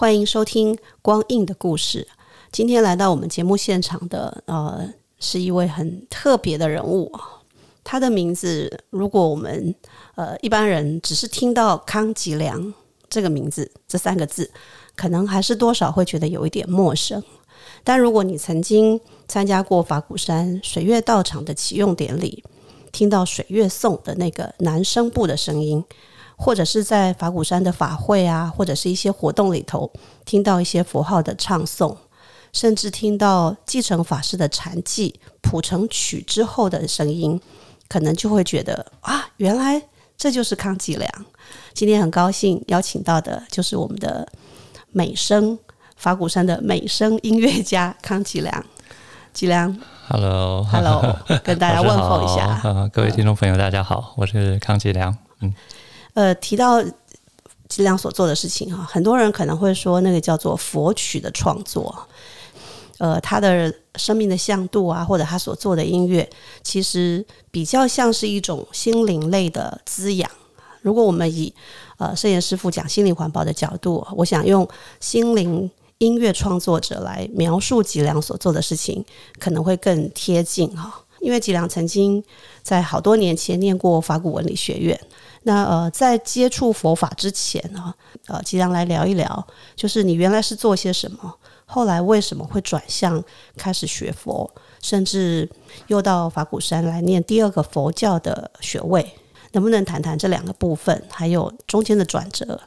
欢迎收听光印的故事。今天来到我们节目现场的，呃，是一位很特别的人物。他的名字，如果我们呃一般人只是听到康吉良这个名字这三个字，可能还是多少会觉得有一点陌生。但如果你曾经参加过法鼓山水月道场的启用典礼，听到水月颂的那个男声部的声音。或者是在法鼓山的法会啊，或者是一些活动里头，听到一些佛号的唱诵，甚至听到继承法师的禅记谱成曲之后的声音，可能就会觉得啊，原来这就是康吉良。今天很高兴邀请到的就是我们的美声法鼓山的美声音乐家康吉良。吉良，Hello，Hello，跟大家问候一下。各位听众朋友，大家好，我是康吉良。嗯。呃，提到吉良所做的事情哈，很多人可能会说那个叫做佛曲的创作。呃，他的生命的向度啊，或者他所做的音乐，其实比较像是一种心灵类的滋养。如果我们以呃摄影师傅讲心灵环保的角度，我想用心灵音乐创作者来描述吉良所做的事情，可能会更贴近哈。因为吉良曾经在好多年前念过法古文理学院。那呃，在接触佛法之前呢，呃，吉良来聊一聊，就是你原来是做些什么，后来为什么会转向开始学佛，甚至又到法鼓山来念第二个佛教的学位，能不能谈谈这两个部分，还有中间的转折？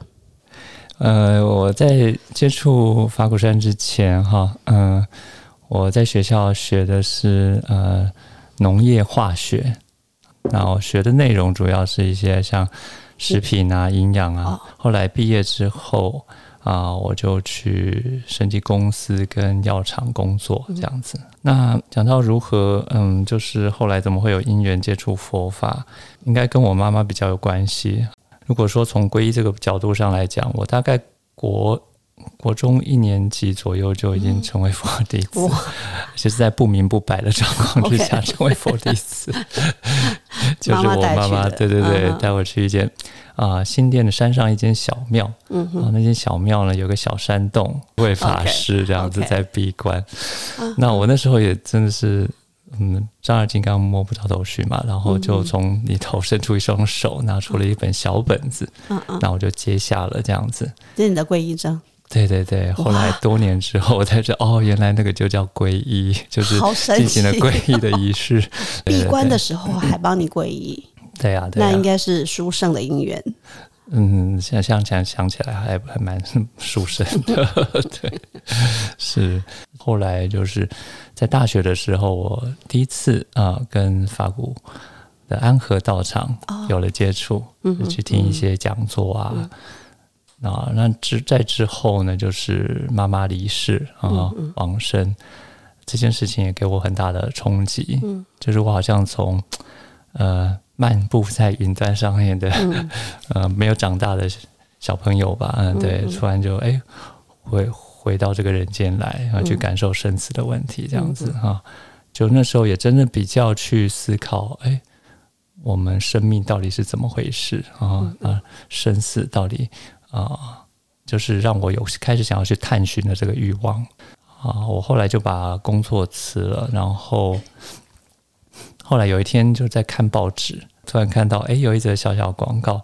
呃，我在接触法鼓山之前，哈，嗯，我在学校学的是呃农业化学。那我学的内容主要是一些像食品啊、营养啊。后来毕业之后啊，我就去生技公司跟药厂工作这样子。那讲到如何，嗯，就是后来怎么会有因缘接触佛法，应该跟我妈妈比较有关系。如果说从皈依这个角度上来讲，我大概国。国中一年级左右就已经成为佛弟子，就是在不明不白的状况之下 成为佛弟子，就是我妈妈，对对对，带我去一间啊新店的山上一间小庙，嗯，啊那间小庙呢有个小山洞，位法师这样子在闭关，那我那时候也真的是，嗯，张二金刚摸不着头绪嘛，然后就从里头伸出一双手，拿出了一本小本子，嗯嗯，那我就接下了这样子，这是你的皈依章。对对对，后来多年之后我才知道，哦，原来那个就叫皈依，就是进行了皈依的仪式。闭关的时候还帮你皈依，对呀，那应该是殊胜的姻缘。嗯，现在想想想起来还还蛮殊胜的。对，是后来就是在大学的时候，我第一次啊跟法国的安和道场有了接触，去听一些讲座啊。啊，那之在之后呢，就是妈妈离世啊，往生这件事情也给我很大的冲击。嗯，就是我好像从呃漫步在云端上面的 呃没有长大的小朋友吧，嗯，对，突然就哎回回到这个人间来，然后去感受生死的问题，这样子哈。就那时候也真的比较去思考，哎，我们生命到底是怎么回事啊？啊，生死到底？啊，就是让我有开始想要去探寻的这个欲望啊！我后来就把工作辞了，然后后来有一天就在看报纸，突然看到哎，有一则小小广告，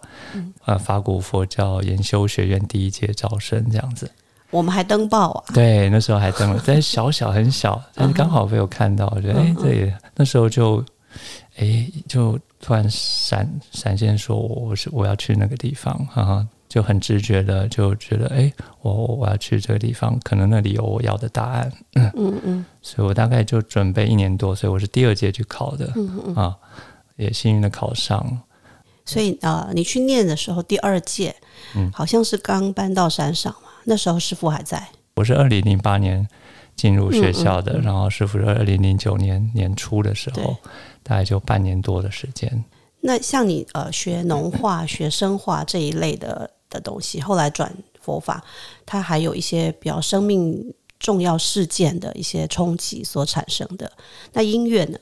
呃，法古佛教研修学院第一届招生这样子。我们还登报啊？对，那时候还登了，但小小很小，但是刚好被我看到，我觉得哎，这也那时候就哎，就突然闪闪现说我是我要去那个地方，哈哈。就很直觉的就觉得，哎，我我要去这个地方，可能那里有我要的答案。嗯嗯，所以我大概就准备一年多，所以我是第二届去考的。嗯嗯啊，也幸运的考上。所以呃，你去念的时候，第二届，嗯，好像是刚搬到山上嘛，那时候师傅还在。我是二零零八年进入学校的，然后师傅是二零零九年年初的时候，大概就半年多的时间。那像你呃学农化、学生化这一类的的东西，后来转佛法，它还有一些比较生命重要事件的一些冲击所产生的。那音乐呢？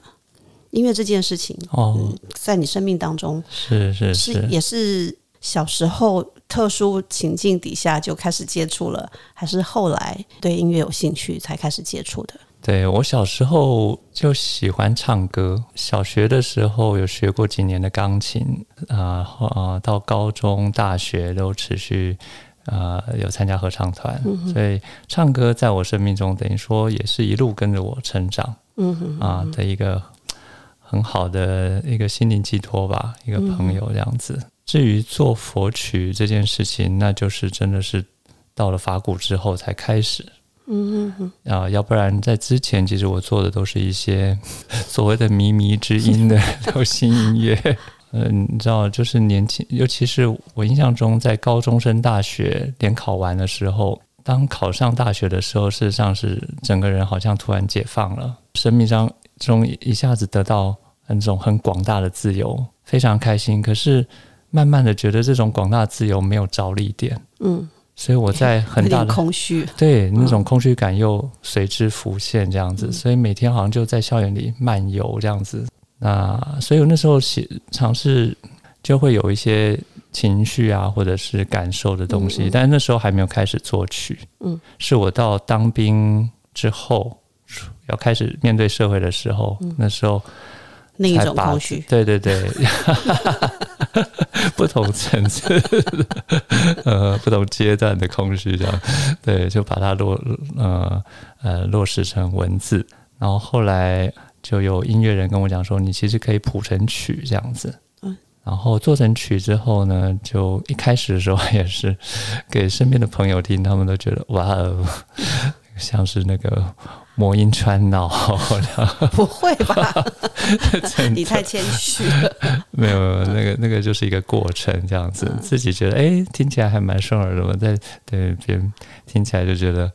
音乐这件事情哦，在你生命当中是是是也是小时候特殊情境底下就开始接触了，还是后来对音乐有兴趣才开始接触的？对我小时候就喜欢唱歌，小学的时候有学过几年的钢琴啊啊，到高中、大学都持续啊有参加合唱团，所以唱歌在我生命中等于说也是一路跟着我成长，嗯哼啊的一个很好的一个心灵寄托吧，一个朋友这样子。至于做佛曲这件事情，那就是真的是到了法鼓之后才开始。嗯哼哼啊，要不然在之前，其实我做的都是一些 所谓的靡靡之音的 流行音乐。嗯，你知道，就是年轻，尤其是我印象中，在高中升大学联考完的时候，当考上大学的时候，事实上是整个人好像突然解放了，生命上中一下子得到那种很广大的自由，非常开心。可是慢慢的觉得这种广大自由没有着力点。嗯。所以我在很大的空虚，对那种空虚感又随之浮现，这样子。所以每天好像就在校园里漫游这样子。那所以我那时候写尝试，就会有一些情绪啊，或者是感受的东西。但是那时候还没有开始作曲，嗯，是我到当兵之后要开始面对社会的时候，那时候。另一种空虚，对对对，不同层次，呃，不同阶段的空虚，这样，对，就把它落，呃呃，落实成文字，然后后来就有音乐人跟我讲说，你其实可以谱成曲这样子，嗯，然后做成曲之后呢，就一开始的时候也是给身边的朋友听，他们都觉得哇哦，像是那个。魔音穿脑，不会吧？你太谦虚了。没有，那个那个就是一个过程，这样子，自己觉得哎，听起来还蛮顺耳的嘛。在对别人听起来就觉得，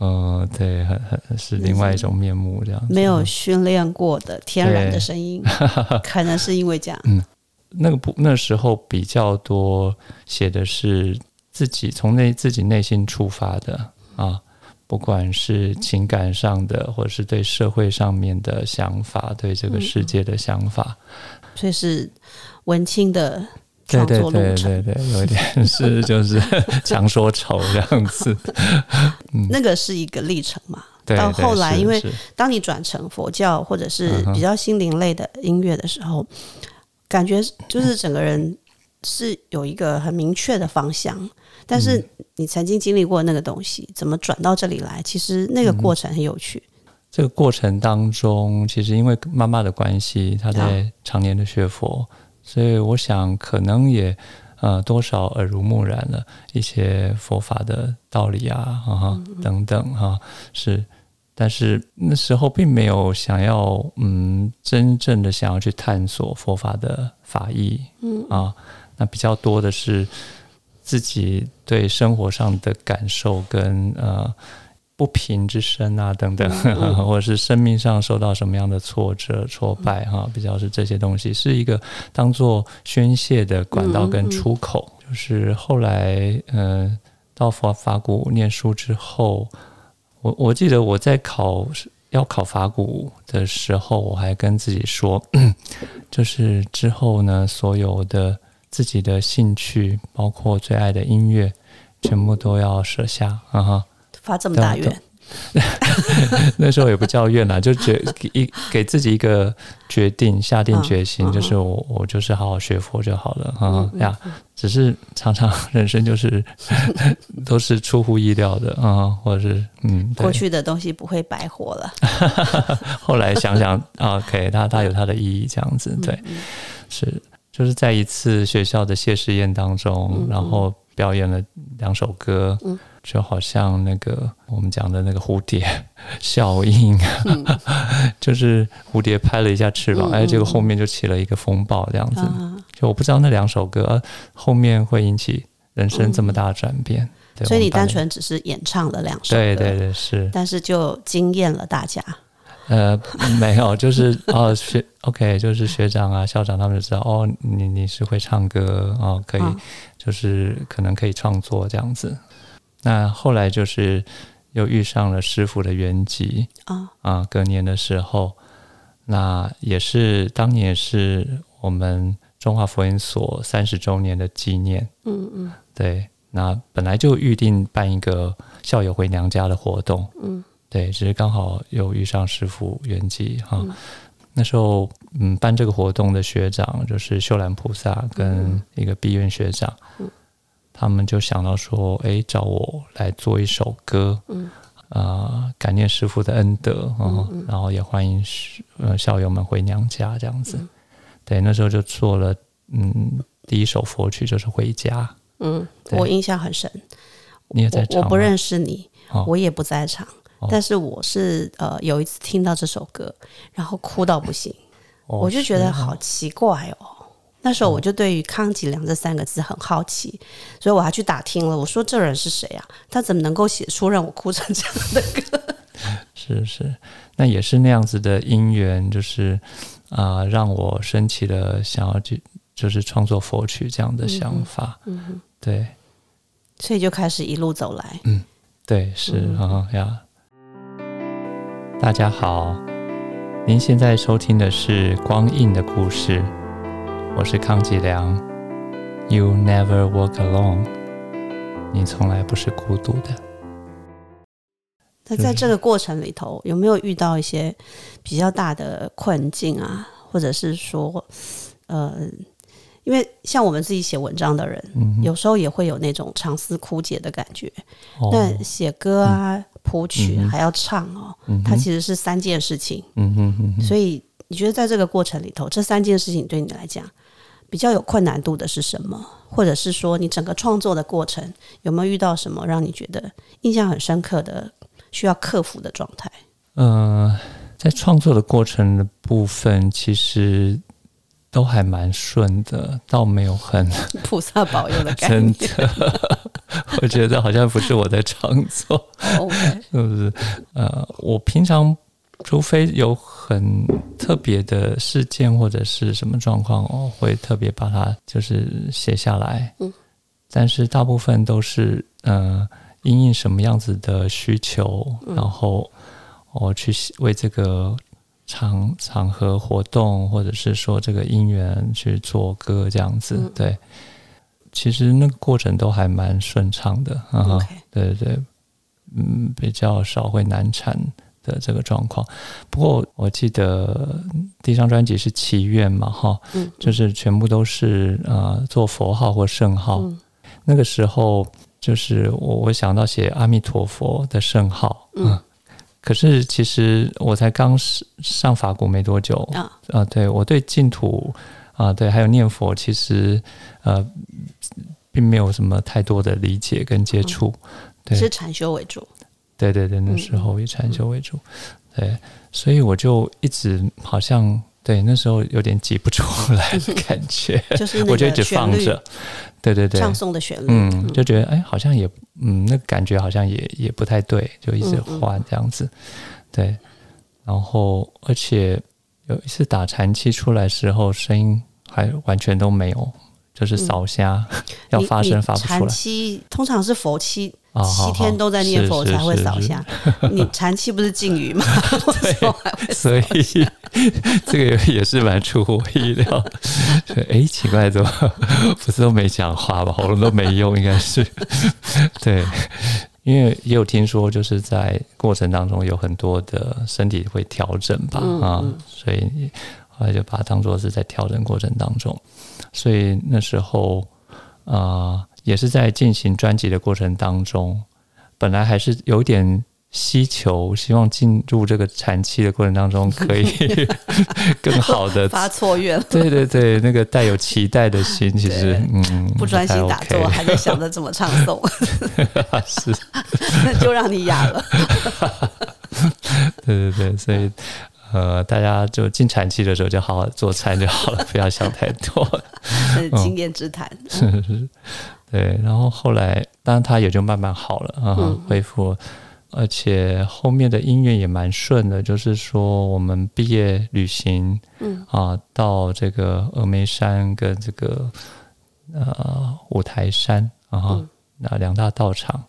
嗯，对，很很是另外一种面目，这样。没有训练过的天然的声音，可能是因为这样。嗯，那个不，那时候比较多写的是自己从内自己内心出发的啊。不管是情感上的，或者是对社会上面的想法，对这个世界的想法，所以是文青的创作路程，对对，有一点 是就是 强说愁这样子。那个是一个历程嘛？到后来，因为当你转成佛教或者是比较心灵类的音乐的时候，感觉就是整个人是有一个很明确的方向。但是你曾经经历过那个东西，怎么转到这里来？其实那个过程很有趣。这个过程当中，其实因为妈妈的关系，她在常年的学佛，所以我想可能也呃多少耳濡目染了一些佛法的道理啊啊等等哈。是，但是那时候并没有想要嗯真正的想要去探索佛法的法义。嗯啊，那比较多的是。自己对生活上的感受跟呃不平之声啊等等，或者是生命上受到什么样的挫折挫败哈，比较是这些东西，是一个当做宣泄的管道跟出口。就是后来嗯到法法古念书之后，我我记得我在考要考法古的时候，我还跟自己说，就是之后呢所有的。自己的兴趣，包括最爱的音乐，全部都要舍下啊！哈，发这么大愿，那时候也不叫愿啦，就决一给自己一个决定，下定决心，就是我我就是好好学佛就好了啊呀！只是常常人生就是 都是出乎意料的啊，或者是嗯，过去的东西不会白活了。后来想想，OK，它它有它的意义，这样子对，是。就是在一次学校的谢师宴当中，然后表演了两首歌，就好像那个我们讲的那个蝴蝶 效应，就是蝴蝶拍了一下翅膀，哎，结果后面就起了一个风暴这样子。就我不知道那两首歌后面会引起人生这么大的转变。对所以你单纯只是演唱了两首歌，对对对是但是就惊艳了大家。呃没有，就是哦学 OK，就是学长啊校长他们就知道哦你你是会唱歌哦可以，嗯就是可能可以创作这样子。那后来就是又遇上了师傅的原籍啊啊，隔年的时候，那也是当年也是我们中华佛音所三十周年的纪念。嗯嗯对，那本来就预定办一个校友回娘家的活动，嗯，对，只是刚好又遇上师傅圆寂哈。嗯那时候，嗯，办这个活动的学长就是秀兰菩萨跟一个毕院学长，嗯他们就想到说，哎，找我来做一首歌，嗯，啊，感念师傅的恩德，哦嗯嗯然后也欢迎呃校友们回娘家这样子。嗯对，那时候就做了，嗯，第一首佛曲就是《回家》。嗯，我印象很深。你也在场我我不认识你，哦我也不在场，哦但是我是呃有一次听到这首歌，然后哭到不行，哦我就觉得好奇怪哦。那时候我就对于康吉良这三个字很好奇，所以我还去打听了。我说这人是谁啊？他怎么能够写出让我哭成这样的歌？是是，那也是那样子的因缘，就是啊、让我升起了想要去就是创作佛曲这样的想法。嗯哼，对所以就开始一路走来。嗯对是嗯啊、呀。大家好，您现在收听的是《光印的故事》，我是康吉良。You never walk alone，你从来不是孤独的。那在这个过程里头，有没有遇到一些比较大的困境啊？或者是说，呃，因为像我们自己写文章的人，嗯，有时候也会有那种长思枯竭的感觉。哦那写歌啊、谱曲嗯还要唱哦，嗯它其实是三件事情。嗯哼嗯哼，所以你觉得在这个过程里头，这三件事情对你来讲比较有困难度的是什么？或者是说，你整个创作的过程有没有遇到什么让你觉得印象很深刻的、需要克服的状态？呃，在创作的过程的部分，其实都还蛮顺的，倒没有很 菩萨保佑的感觉真。的。我觉得好像不是我在创作 是不是？呃，我平常除非有很特别的事件或者是什么状况，我会特别把它就是写下来。嗯，但是大部分都是呃，因应什么样子的需求，嗯然后我去为这个场场合活动，或者是说这个因缘去做歌这样子。嗯对，其实那个过程都还蛮顺畅的。嗯哼 OK，对对对，嗯，比较少会难产的这个状况。不过我记得第一张专辑是祈愿嘛，哈，嗯，就是全部都是呃做佛号或圣号。嗯那个时候就是我我想到写阿弥陀佛的圣号，嗯可是其实我才刚上上法国没多久啊，啊，对我对净土啊，对还有念佛，其实呃并没有什么太多的理解跟接触。对。是禅修为主。对对对，那嗯时候以禅修为主，对，所以我就一直好像对那时候有点挤不出来的感觉，就是 我就一直放着，对对对，唱诵的旋律，嗯，就觉得哎，好像也嗯，那感觉好像也也不太对，就一直换这样子，对，然后而且有一次打禅期出来时候，声音还完全都没有，就是扫瞎，要发声发不出来。禅期通常是佛期啊，七天都在念佛才会扫下，你禅期不是禁语吗？所以 这个也是蛮出乎我意料的。哎，奇怪，怎么不是都没讲话吧？喉咙都没用，应该是对。因为也有听说，就是在过程当中有很多的身体会调整吧，嗯啊嗯，所以后来就把它当做是在调整过程当中。所以那时候啊、呃也是在进行专辑的过程当中，本来还是有点希求，希望进入这个产期的过程当中，可以 更好的。发错愿了？对对对，那个带有期待的心，其实嗯，不专心打坐，还在想着怎么唱诵，是，那就让你哑了。对对对，所以呃，大家就进产期的时候就好好做菜就好了，不要想太多。这是经验之谈。是是，对，然后后来当然他也就慢慢好了啊，嗯。恢复。了。而且后面的音乐也蛮顺的，就是说我们毕业旅行，嗯。啊，到这个峨眉山跟这个呃五台山啊嗯，那两大道场。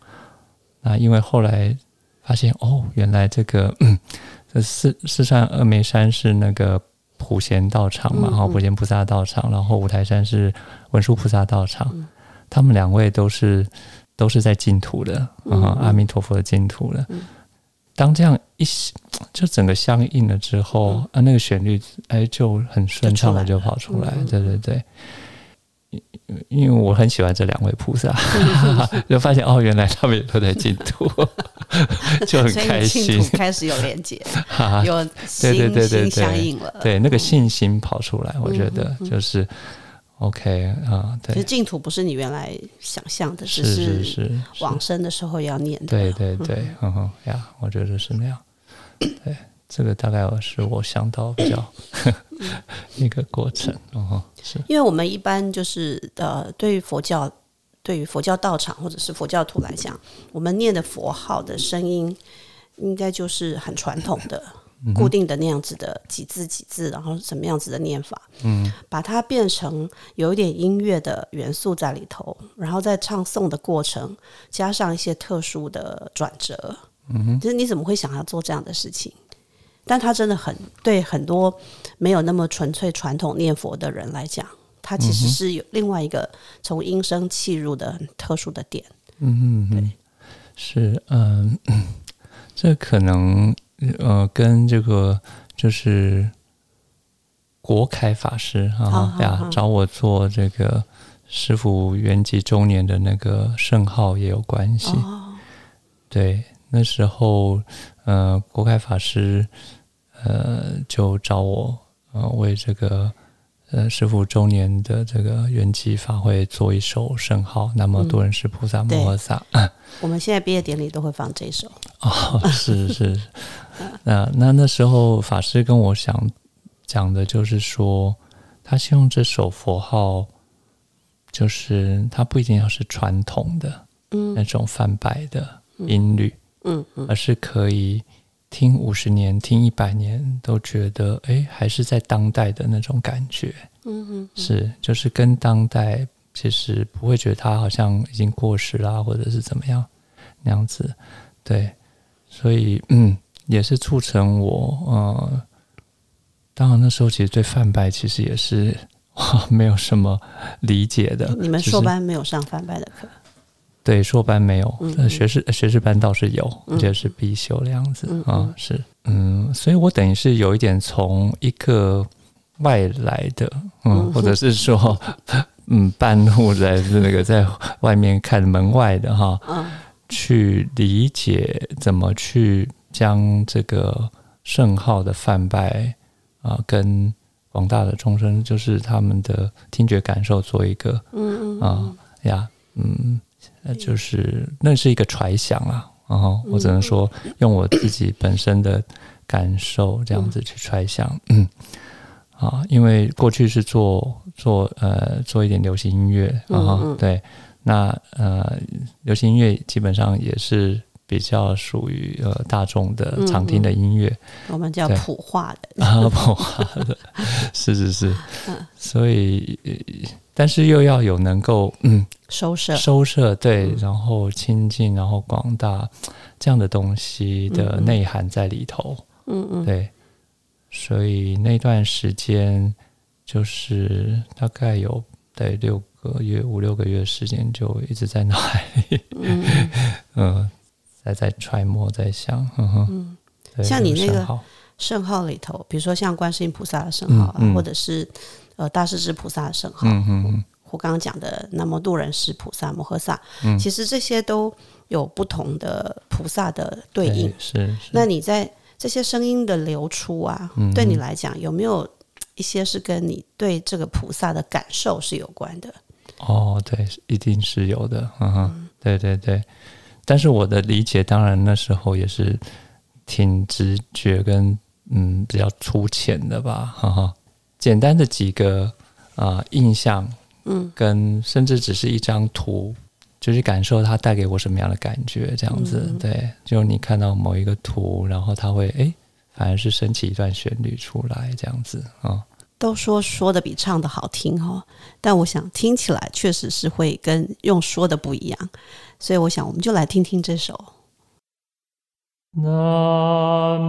那因为后来发现哦，原来这个嗯，这四四川峨眉山是那个普贤道场嘛，嗯然后嗯。普贤菩萨道场，然后五台山是文殊菩萨道场，嗯他们两位都是都是在净土的，阿弥陀佛的净土的。嗯。当这样一就整个相应了之后，嗯。啊，那个旋律哎就很顺畅的就跑出来，对对对。因因为我很喜欢这两位菩萨，就发现哦，原来他们也都在净土，就很开心。开始有连接。有心对对对对心对相应了。对，那个信心跑出来，我觉得就是、OK 啊，其实对，净土不是你原来想象的，只是是是，往生的时候要念的。对对对，嗯哼呀，我觉得是那样。对，这个大概是我想到比较 一个过程。嗯哼，是因为我们一般就是呃，对于佛教，对于佛教道场或者是佛教徒来讲，我们念的佛号的声音，应该就是很传统的、固定的那样子的几字几字，然后什么样子的念法，嗯，把它变成有一点音乐的元素在里头，然后在唱诵的过程加上一些特殊的转折。嗯哼，就是你怎么会想要做这样的事情？但他真的很对很多没有那么纯粹传统念佛的人来讲，他其实是有另外一个从音声气入的很特殊的点。嗯嗯对，是嗯，这可能呃跟这个就是国凯法师好啊呀找我做这个师傅圆寂周年的那个圣号也有关系。哦，对，那时候呃，国凯法师呃就找我呃为这个呃师傅周年的这个圆寂法会做一首圣号，那么多人是菩萨摩诃萨。我们现在毕业典礼都会放这首。哦，是是，那那那时候法师跟我想讲的就是说，他希望这首佛号，就是它不一定要是传统的嗯。那种泛白的音律，嗯嗯。而是可以听五十年、听一百年都觉得，哎，还是在当代的那种感觉。嗯嗯，是，就是跟当代其实不会觉得它好像已经过时啦，或者是怎么样那样子。对，所以嗯，也是促成我呃，当然那时候其实对泛白其实也是哇 没有什么理解的。你们硕班没有上泛白的课？对硕班没有，学士学士班倒是有，嗯。而且是必修的样子嗯啊、嗯。是。嗯，所以我等于是有一点从一个外来的，嗯，嗯。或者是说，嗯，半路来自那个 在外面看门外的哈，嗯。去理解怎么去将这个圣号的泛拜啊、跟广大的众生，就是他们的听觉感受做一个嗯嗯啊、呀，嗯，呃就是那是一个揣想啊，然后我只能说用我自己本身的感受这样子去揣想，嗯，啊，因为过去是做做呃做一点流行音乐啊，嗯嗯。对，那呃流行音乐基本上也是比较属于呃大众的嗯常听的音乐，我们叫普化的。啊，普化的，是是是，嗯。所以呃但是又要有能够嗯收摄，收摄对，嗯。然后亲近，然后广大这样的东西的内涵在里头，嗯嗯，对，所以那段时间就是大概有对六个月五六个月时间，就一直在脑海里，嗯，在在揣摩，在想，嗯哼，嗯，像你那个圣号里头，比如说像观世音菩萨的圣号啊，嗯嗯或者是呃大势至菩萨的圣号，嗯嗯嗯我刚刚讲的南无度人师菩萨摩诃萨，嗯其实这些都有不同的菩萨的对应。是是，那你在这些声音的流出啊，嗯对你来讲有没有一些是跟你对这个菩萨的感受是有关的？哦，对，一定是有的，嗯哼，对对对。但是我的理解，当然那时候也是挺直觉跟嗯比较粗浅的吧，哈哈。简单的几个啊、印象嗯，跟甚至只是一张图，就是感受它带给我什么样的感觉，这样子。对，就你看到某一个图，然后它会哎，反而是升起一段旋律出来，这样子啊。都说说的比唱的好听哈，但我想听起来确实是会跟用说的不一样，所以我想我们就来听听这首。南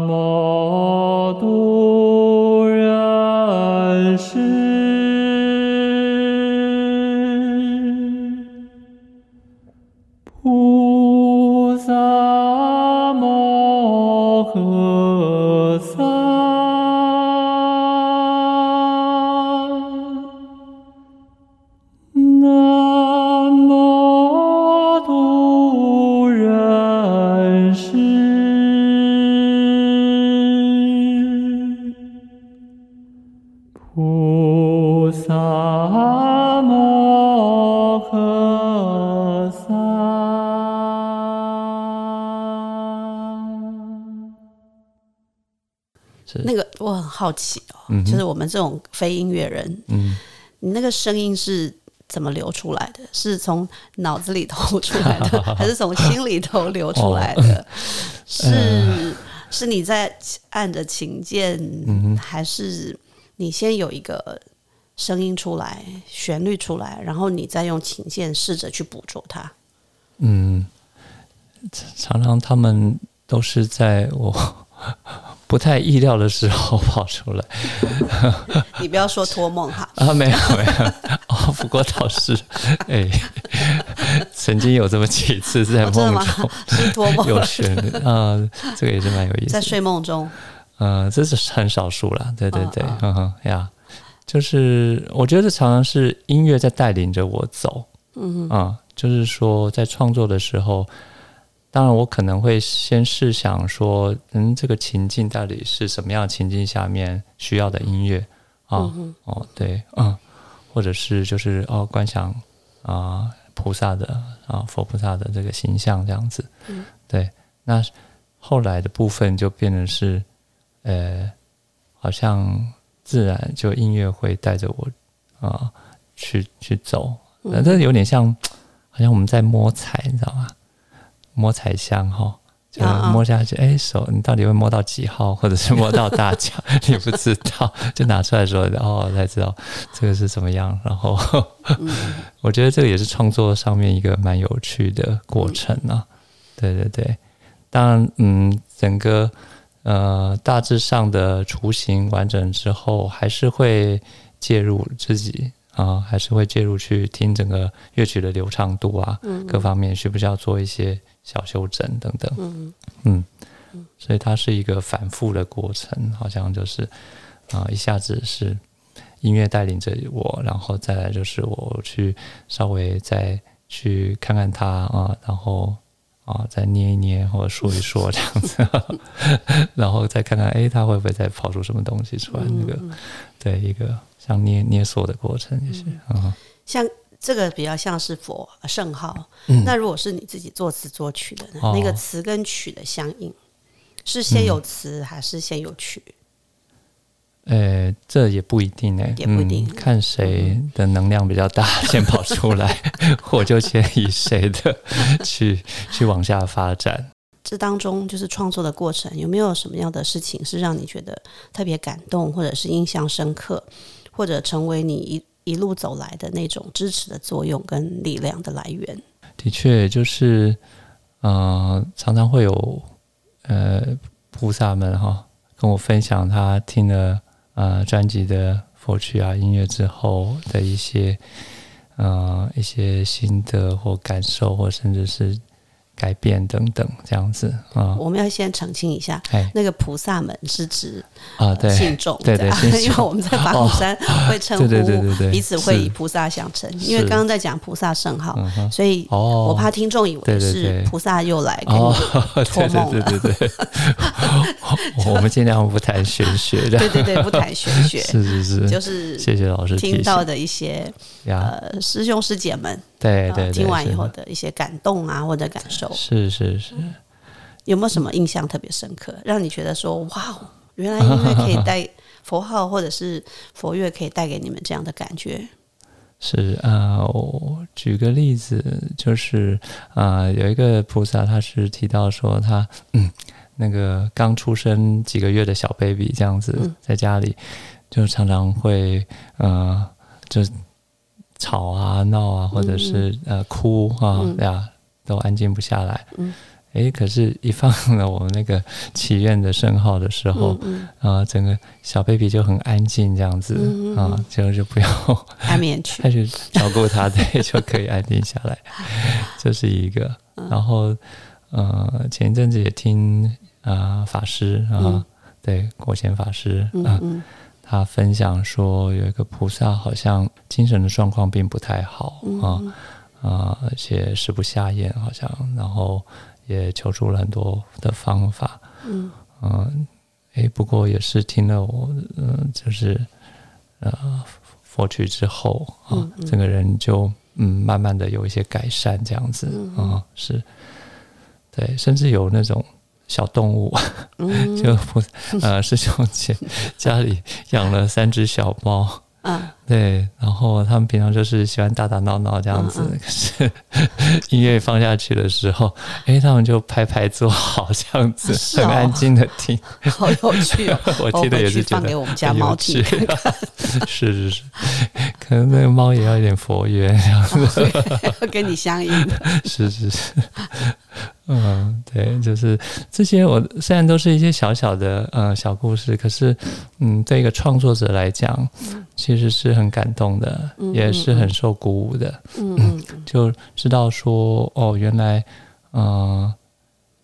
无好奇哦，就是我们这种非音乐人，嗯，你那个声音是怎么流出来的？是从脑子里头出来的，还是从心里头流出来的？是 是你在按着琴键，还是你先有一个声音出来，旋律出来，然后你再用琴键试着去捕捉它？嗯，常常他们都是在我。不太意料的时候跑出来，你不要说托梦哈。啊，没有没有。哦，不过倒是。哎，曾经有这么几次在梦中。是托梦。有旋律啊，这个也是蛮有意思，在睡梦中，嗯，这是很少数了，对对对，嗯哼呀，就是我觉得常常是音乐在带领着我走，嗯啊，就是说在创作的时候。当然，我可能会先试想说，嗯，这个情境到底是什么样的情境下面需要的音乐啊？哦，对，嗯，或者是就是哦，观想啊，菩萨的啊，佛菩萨的这个形象这样子。嗯，对。那后来的部分就变成是，呃，好像自然就音乐会带着我啊去去走，这有点像，好像我们在摸彩，你知道吗？摸彩箱哈，就摸下去，哎，手你到底会摸到几号，或者是摸到大奖，你不知道，就拿出来说，哦，才知道这个是怎么样。然后，我觉得这个也是创作上面一个蛮有趣的过程啊。对对对，当然，嗯，整个呃大致上的雏形完整之后，还是会介入自己。啊，还是会介入去听整个乐曲的流畅度啊，各方面需不需要做一些小修整等等。嗯嗯，所以它是一个反复的过程，好像就是啊，一下子是音乐带领着我，然后再来就是我去稍微再去看看它啊，然后啊再捏一捏或者说一说这样子，然后再看看哎，它会不会再跑出什么东西出来？那个对一个。像捏捏塑的过程也是，像这个比较像是佛圣号。那如果是你自己作词作曲的，那个词跟曲的相应，是先有词还是先有曲？呃，这也不一定哎，也不一定，看谁的能量比较大，先跑出来，我就先以谁的去去往下发展。这当中就是创作的过程，有没有什么样的事情是让你觉得特别感动，或者是印象深刻？或者成为你一一路走来的那种支持的作用跟力量的来源。的确，就是呃，常常会有呃菩萨们哈跟我分享他听了呃专辑的佛曲啊音乐之后的一些呃一些心得或感受，或甚至是。改变等等这样子啊，我们要先澄清一下，那个菩萨们是指啊，对。信众，对对，因为我们在法鼓山会称呼彼此会以菩萨相称，因为刚刚在讲菩萨圣号，所以我怕听众以为是菩萨又来给你托梦了。对对对，我们尽量不谈玄学的，对对对，不谈玄学，是是是，就是谢谢老师听到的一些呃师兄师姐们。对对，听完以后的一些感动啊，或者感受，是是是，有没有什么印象特别深刻，让你觉得说哇，原来音乐可以带佛号或者是佛乐可以带给你们这样的感觉？是啊、呃我举个例子，就是啊、呃有一个菩萨，他是提到说他嗯，那个刚出生几个月的小 baby 这样子嗯，在家里就常常会呃，就吵啊、闹啊，或者是呃哭啊对啊、都安静不下来。嗯。诶，可是，一放了我们那个祈愿的圣号的时候，嗯啊、整个小 baby 就很安静，这样子啊，就就不要安眠曲。再去照顾他，对，就可以安定下来。这是一个。然后，呃，前一阵子也听啊、法师啊，嗯。对国贤法师嗯啊，嗯他分享说，有一个菩萨好像精神的状况并不太好嗯。啊啊，而且食不下咽，好像，然后也求助了很多的方法。嗯。嗯，诶，不过也是听了我，嗯、就是呃佛去之后啊，嗯嗯。整个人就嗯慢慢的有一些改善，这样子啊、嗯。是，对，甚至有那种小动物，嗯 就不 呃师兄姐 家里养了三只小猫。啊对，然后他们平常就是喜欢打打闹闹这样子，嗯可是音乐放下去的时候，诶，他们就拍拍坐好这样子，很安静的听。好有趣哦！我听的也是觉得放给我们家猫听趣，是是是，可能那个猫也要一点佛缘，这样子，要跟你相应。是是是，嗯，对，就是这些，我虽然都是一些小小的呃小故事，可是嗯，对一个创作者来讲，其实是很感动的，嗯也是很受鼓舞的，嗯嗯。就知道说哦，原来呃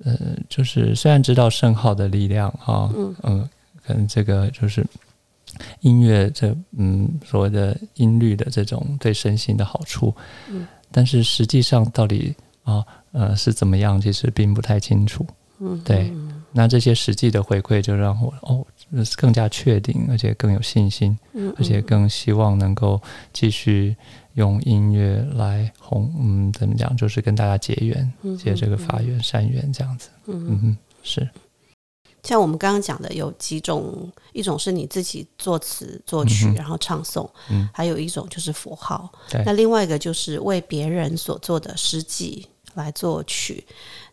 呃，就是虽然知道圣号的力量哈，嗯嗯，可能这个就是音乐这嗯所谓的音律的这种对身心的好处，嗯，但是实际上到底啊呃是怎么样，其实并不太清楚。嗯，对，那这些实际的回馈就让我哦更加确定，而且更有信心，嗯，而且更希望能够继续用音乐来弘嗯怎么讲，就是跟大家结缘，嗯结这个法缘善缘这样子。嗯嗯哼，是像我们刚刚讲的，有几种，一种是你自己作词作曲，嗯然后唱诵；嗯还有一种就是佛号。对那另外一个就是为别人所做的诗记来作曲。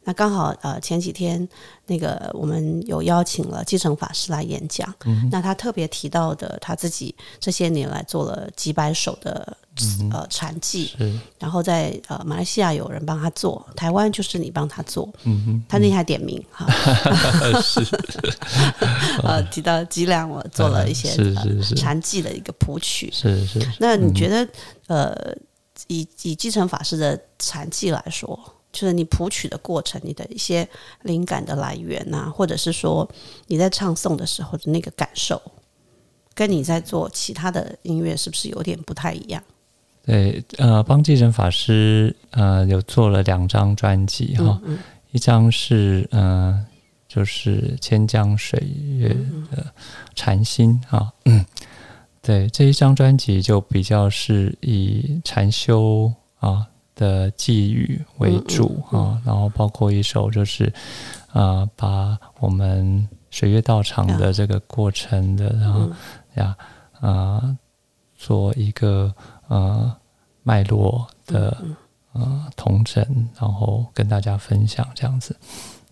那刚好呃前几天那个我们有邀请了继承法师来演讲，嗯那他特别提到的他自己这些年来做了几百首的、嗯呃禅记，然后在呃马来西亚有人帮他做，台湾就是你帮他做，嗯哼，他那天还点名哈，是。呃提到几两我做了一些呃是是是。禅记的一个谱曲。是是，那你觉得呃以以继承法师的禅技来说？就是你谱曲的过程，你的一些灵感的来源呐、或者是说你在唱诵的时候的那个感受，跟你在做其他的音乐是不是有点不太一样？对，呃，帮继承法师呃有做了两张专辑哈，嗯一张是呃就是千江水月嗯的禅心啊，嗯，对这一张专辑就比较是以禅修啊的寄语为主嗯嗯。啊，然后包括一首就是啊把我们水月道场的这个过程的，然后嗯。呀啊做一个呃脉络的嗯。呃同整，然后跟大家分享这样子。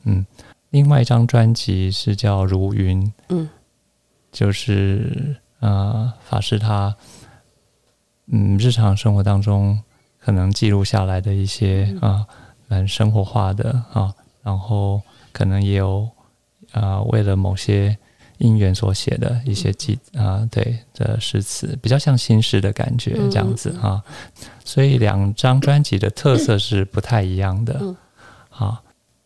嗯，另外一张专辑是叫《如云》，嗯。就是呃法师他嗯日常生活当中可能记录下来的一些嗯。啊蛮生活化的啊，然后可能也有啊为了某些因缘所写的一些记啊对的诗词，比较像新诗的感觉嗯。这样子啊，所以两张专辑的特色是不太一样的嗯。啊。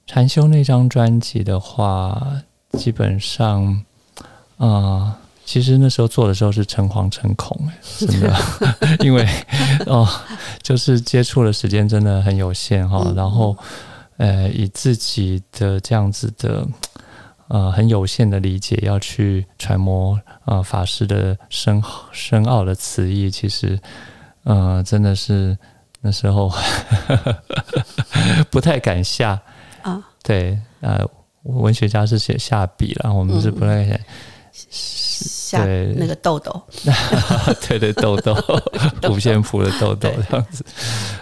禅修那张专辑的话，基本上，啊、其实那时候做的时候是诚惶诚恐，哎 真的，因为哦，就是接触的时间真的很有限哈、嗯然后，呃，以自己的这样子的。呃，很有限的理解要去揣摩呃法师的深深奥的词义，其实呃真的是那时候 不太敢下啊，对，呃，文学家是写下笔了，我们是不太敢下对。那个豆豆，对对，豆豆，五线谱的豆豆这样子，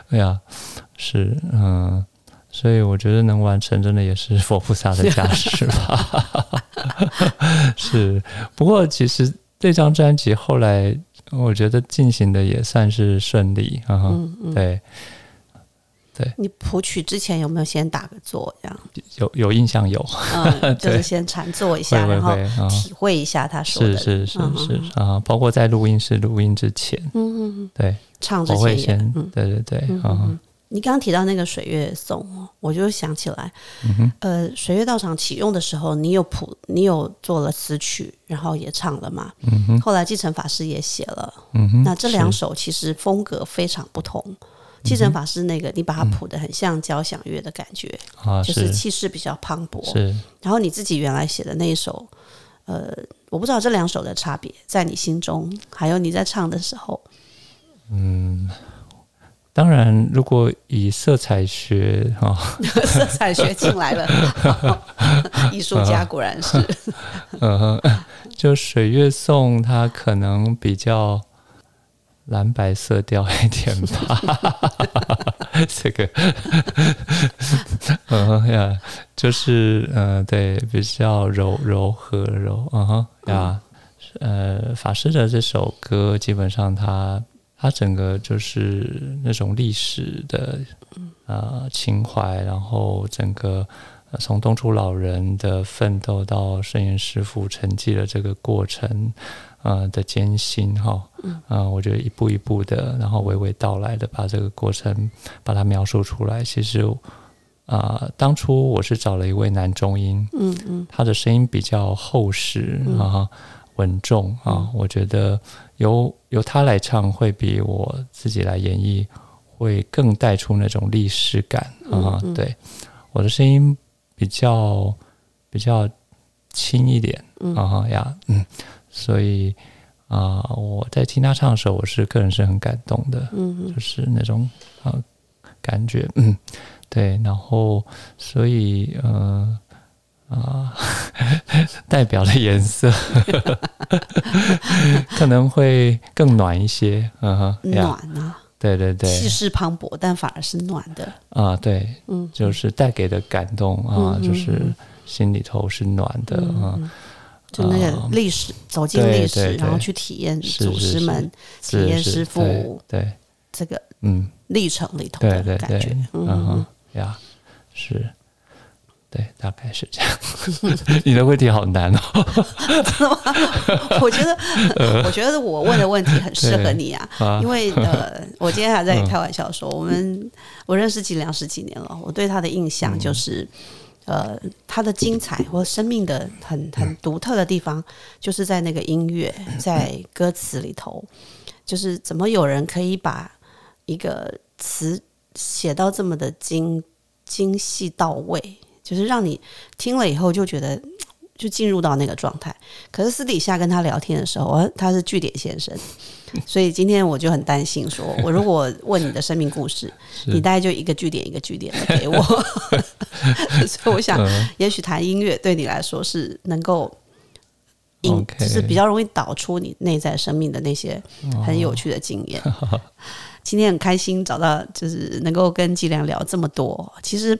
哎呀，是嗯，所以我觉得能完成，真的也是佛菩萨的加持吧。是，不过其实这张专辑后来，我觉得进行的也算是顺利啊。嗯嗯，对，你谱曲之前有没有先打个坐这样？有有印象有，嗯，就是先禅坐一下，然后体会一下他说的，是是是啊，包括在录音室录音之前，嗯嗯嗯，对，唱之前，对对对你刚刚提到那个水月颂哦，我就想起来，嗯呃，水月道场启用的时候，你有谱，你有做了词曲，然后也唱了嘛。嗯哼。后来继承法师也写了，嗯哼，那这两首其实风格非常不同。继承法是那个，你把它谱的很像交响乐的感觉，啊就是是。气势比较磅礴。是。然后你自己原来写的那一首，呃，我不知道这两首的差别，在你心中，还有你在唱的时候，嗯，当然，如果以色彩学哈，色彩学进来了，艺术家果然是。嗯哼，就水月颂，它可能比较蓝白色调一点吧。这个，嗯哼呀，就是呃，对，比较柔柔和柔，嗯哼呀，呃，法师的这首歌基本上它它整个就是那种历史的呃情怀，然后整个呃从东初老人的奋斗到圣严师傅沉寂的这个过程，呃的艰辛哈，嗯、呃，我觉得一步一步的，然后娓娓道来的把这个过程把它描述出来。其实啊、呃当初我是找了一位男中音，嗯嗯。他的声音比较厚实嗯。啊，稳重啊，我觉得由由他来唱会比我自己来演绎会更带出那种历史感啊。对，我的声音比较比较轻一点嗯。啊呀，嗯，所以啊、我在听他唱的时候，我是个人是很感动的，嗯。就是那种啊感觉，嗯，对，然后所以呃啊，代表的颜色 可能会更暖一些，嗯哼，暖啊，对对对，气势磅礴，但反而是暖的。啊，对，嗯，就是带给的感动啊，嗯就是嗯心里头是暖的啊，嗯就那个啊历史，走进对历史，然后去体验祖师们体验师傅对对，这个嗯，历程里头的感觉。，嗯嗯哼，呀，是。对，大概是这样。你的问题好难哦。嗯，我觉得，我觉得我问的问题很适合你啊，啊因为呃，我今天还在开玩笑说，我们我认识季良十几年了，我对他的印象就是。呃，他的精彩或生命的很很独特的地方，就是在那个音乐，在歌词里头，就是怎么有人可以把一个词写到这么的精精细到位，就是让你听了以后就觉得就进入到那个状态。可是私底下跟他聊天的时候，我他是据点先生，所以今天我就很担心说，我如果问你的生命故事，你大概就一个据点一个据点的给我。所以我想，嗯也许谈音乐对你来说是能够。引就是比较容易导出你内在生命的那些很有趣的经验。今天很开心找到，就是能够跟季良聊这么多。其实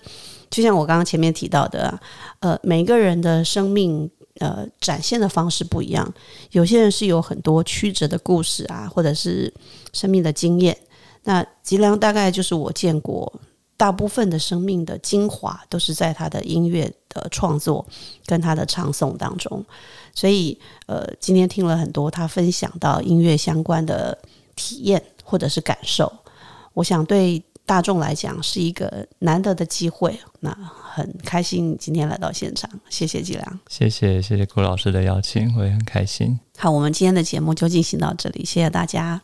就像我刚刚前面提到的、呃，每个人的生命呃展现的方式不一样，有些人是有很多曲折的故事啊，或者是生命的经验。那吉良大概就是我见过大部分的生命的精华，都是在他的音乐的创作跟他的唱诵当中。所以，呃，今天听了很多他分享到音乐相关的体验或者是感受，我想对大众来讲是一个难得的机会。那很开心今天来到现场，谢谢季良。谢谢谢谢顾老师的邀请，我也很开心。好，我们今天的节目就进行到这里，谢谢大家。